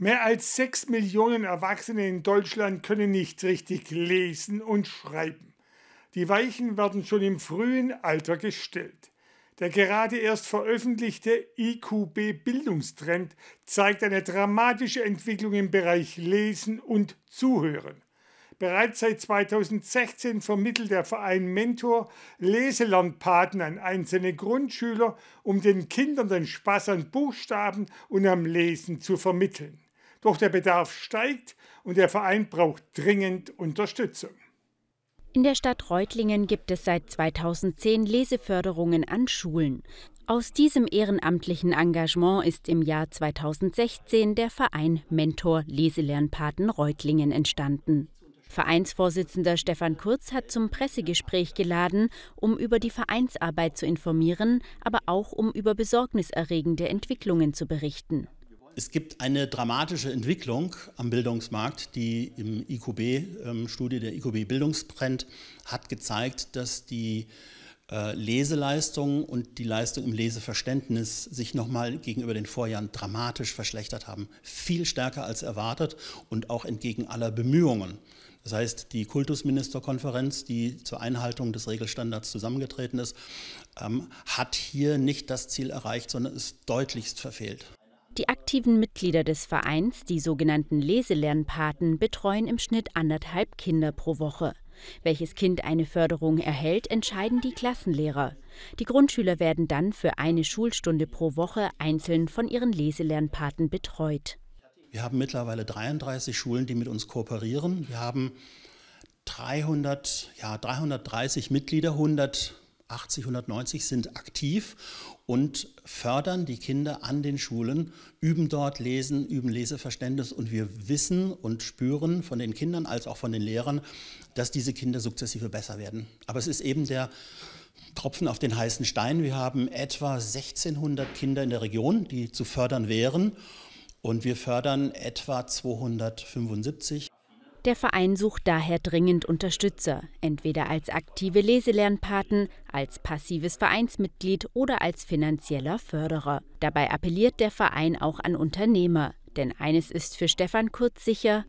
Mehr als sechs Millionen Erwachsene in Deutschland können nicht richtig lesen und schreiben. Die Weichen werden schon im frühen Alter gestellt. Der gerade erst veröffentlichte IQB-Bildungstrend zeigt eine dramatische Entwicklung im Bereich Lesen und Zuhören. Bereits seit 2016 vermittelt der Verein Mentor Leselernpaten an einzelne Grundschüler, um den Kindern den Spaß an Buchstaben und am Lesen zu vermitteln. Doch der Bedarf steigt und der Verein braucht dringend Unterstützung. In der Stadt Reutlingen gibt es seit 2010 Leseförderungen an Schulen. Aus diesem ehrenamtlichen Engagement ist im Jahr 2016 der Verein Mentor Leselernpaten Reutlingen entstanden. Vereinsvorsitzender Stefan Kurz hat zum Pressegespräch geladen, um über die Vereinsarbeit zu informieren, aber auch um über besorgniserregende Entwicklungen zu berichten. Es gibt eine dramatische Entwicklung am Bildungsmarkt. Die im IQB-Studie, ähm, der IQB-Bildungstrend, hat gezeigt, dass die äh, Leseleistung und die Leistung im Leseverständnis sich nochmal gegenüber den Vorjahren dramatisch verschlechtert haben. Viel stärker als erwartet und auch entgegen aller Bemühungen. Das heißt, die Kultusministerkonferenz, die zur Einhaltung des Regelstandards zusammengetreten ist, ähm, hat hier nicht das Ziel erreicht, sondern ist deutlichst verfehlt. Die aktiven Mitglieder des Vereins, die sogenannten Leselernpaten, betreuen im Schnitt anderthalb Kinder pro Woche. Welches Kind eine Förderung erhält, entscheiden die Klassenlehrer. Die Grundschüler werden dann für eine Schulstunde pro Woche einzeln von ihren Leselernpaten betreut. Wir haben mittlerweile 33 Schulen, die mit uns kooperieren. Wir haben 300, ja, 330 Mitglieder, 180, 190 sind aktiv und fördern die Kinder an den Schulen, üben dort Lesen, üben Leseverständnis und wir wissen und spüren von den Kindern als auch von den Lehrern, dass diese Kinder sukzessive besser werden. Aber es ist eben der Tropfen auf den heißen Stein. Wir haben etwa 1600 Kinder in der Region, die zu fördern wären und wir fördern etwa 275. Der Verein sucht daher dringend Unterstützer, entweder als aktive Leselernpaten, als passives Vereinsmitglied oder als finanzieller Förderer. Dabei appelliert der Verein auch an Unternehmer, denn eines ist für Stefan Kurz sicher,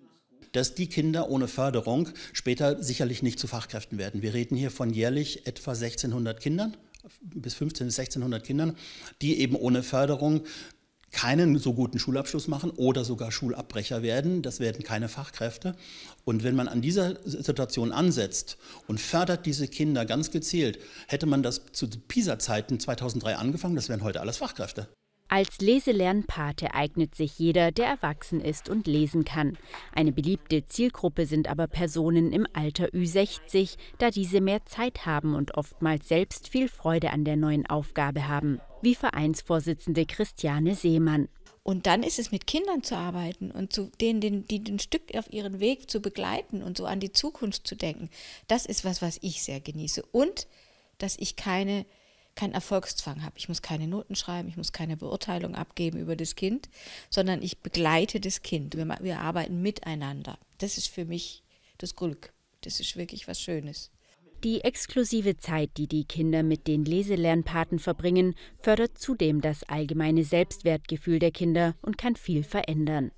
dass die Kinder ohne Förderung später sicherlich nicht zu Fachkräften werden. Wir reden hier von jährlich etwa 1600 Kindern bis 15 bis 1600 Kindern, die eben ohne Förderung keinen so guten Schulabschluss machen oder sogar Schulabbrecher werden. Das werden keine Fachkräfte. Und wenn man an dieser Situation ansetzt und fördert diese Kinder ganz gezielt, hätte man das zu PISA-Zeiten 2003 angefangen, das wären heute alles Fachkräfte. Als Leselernpate eignet sich jeder, der erwachsen ist und lesen kann. Eine beliebte Zielgruppe sind aber Personen im Alter Ü60, da diese mehr Zeit haben und oftmals selbst viel Freude an der neuen Aufgabe haben, wie Vereinsvorsitzende Christiane Seemann. Und dann ist es mit Kindern zu arbeiten und zu denen, den, die ein Stück auf ihren Weg zu begleiten und so an die Zukunft zu denken. Das ist was, was ich sehr genieße. Und dass ich keine keinen Erfolgszwang habe. Ich muss keine Noten schreiben, ich muss keine Beurteilung abgeben über das Kind, sondern ich begleite das Kind. Wir, wir arbeiten miteinander. Das ist für mich das Glück. Das ist wirklich was Schönes. Die exklusive Zeit, die die Kinder mit den Leselernpaten verbringen, fördert zudem das allgemeine Selbstwertgefühl der Kinder und kann viel verändern.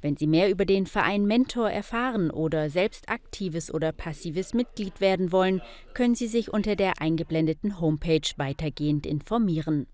Wenn Sie mehr über den Verein Mentor erfahren oder selbst aktives oder passives Mitglied werden wollen, können Sie sich unter der eingeblendeten Homepage weitergehend informieren.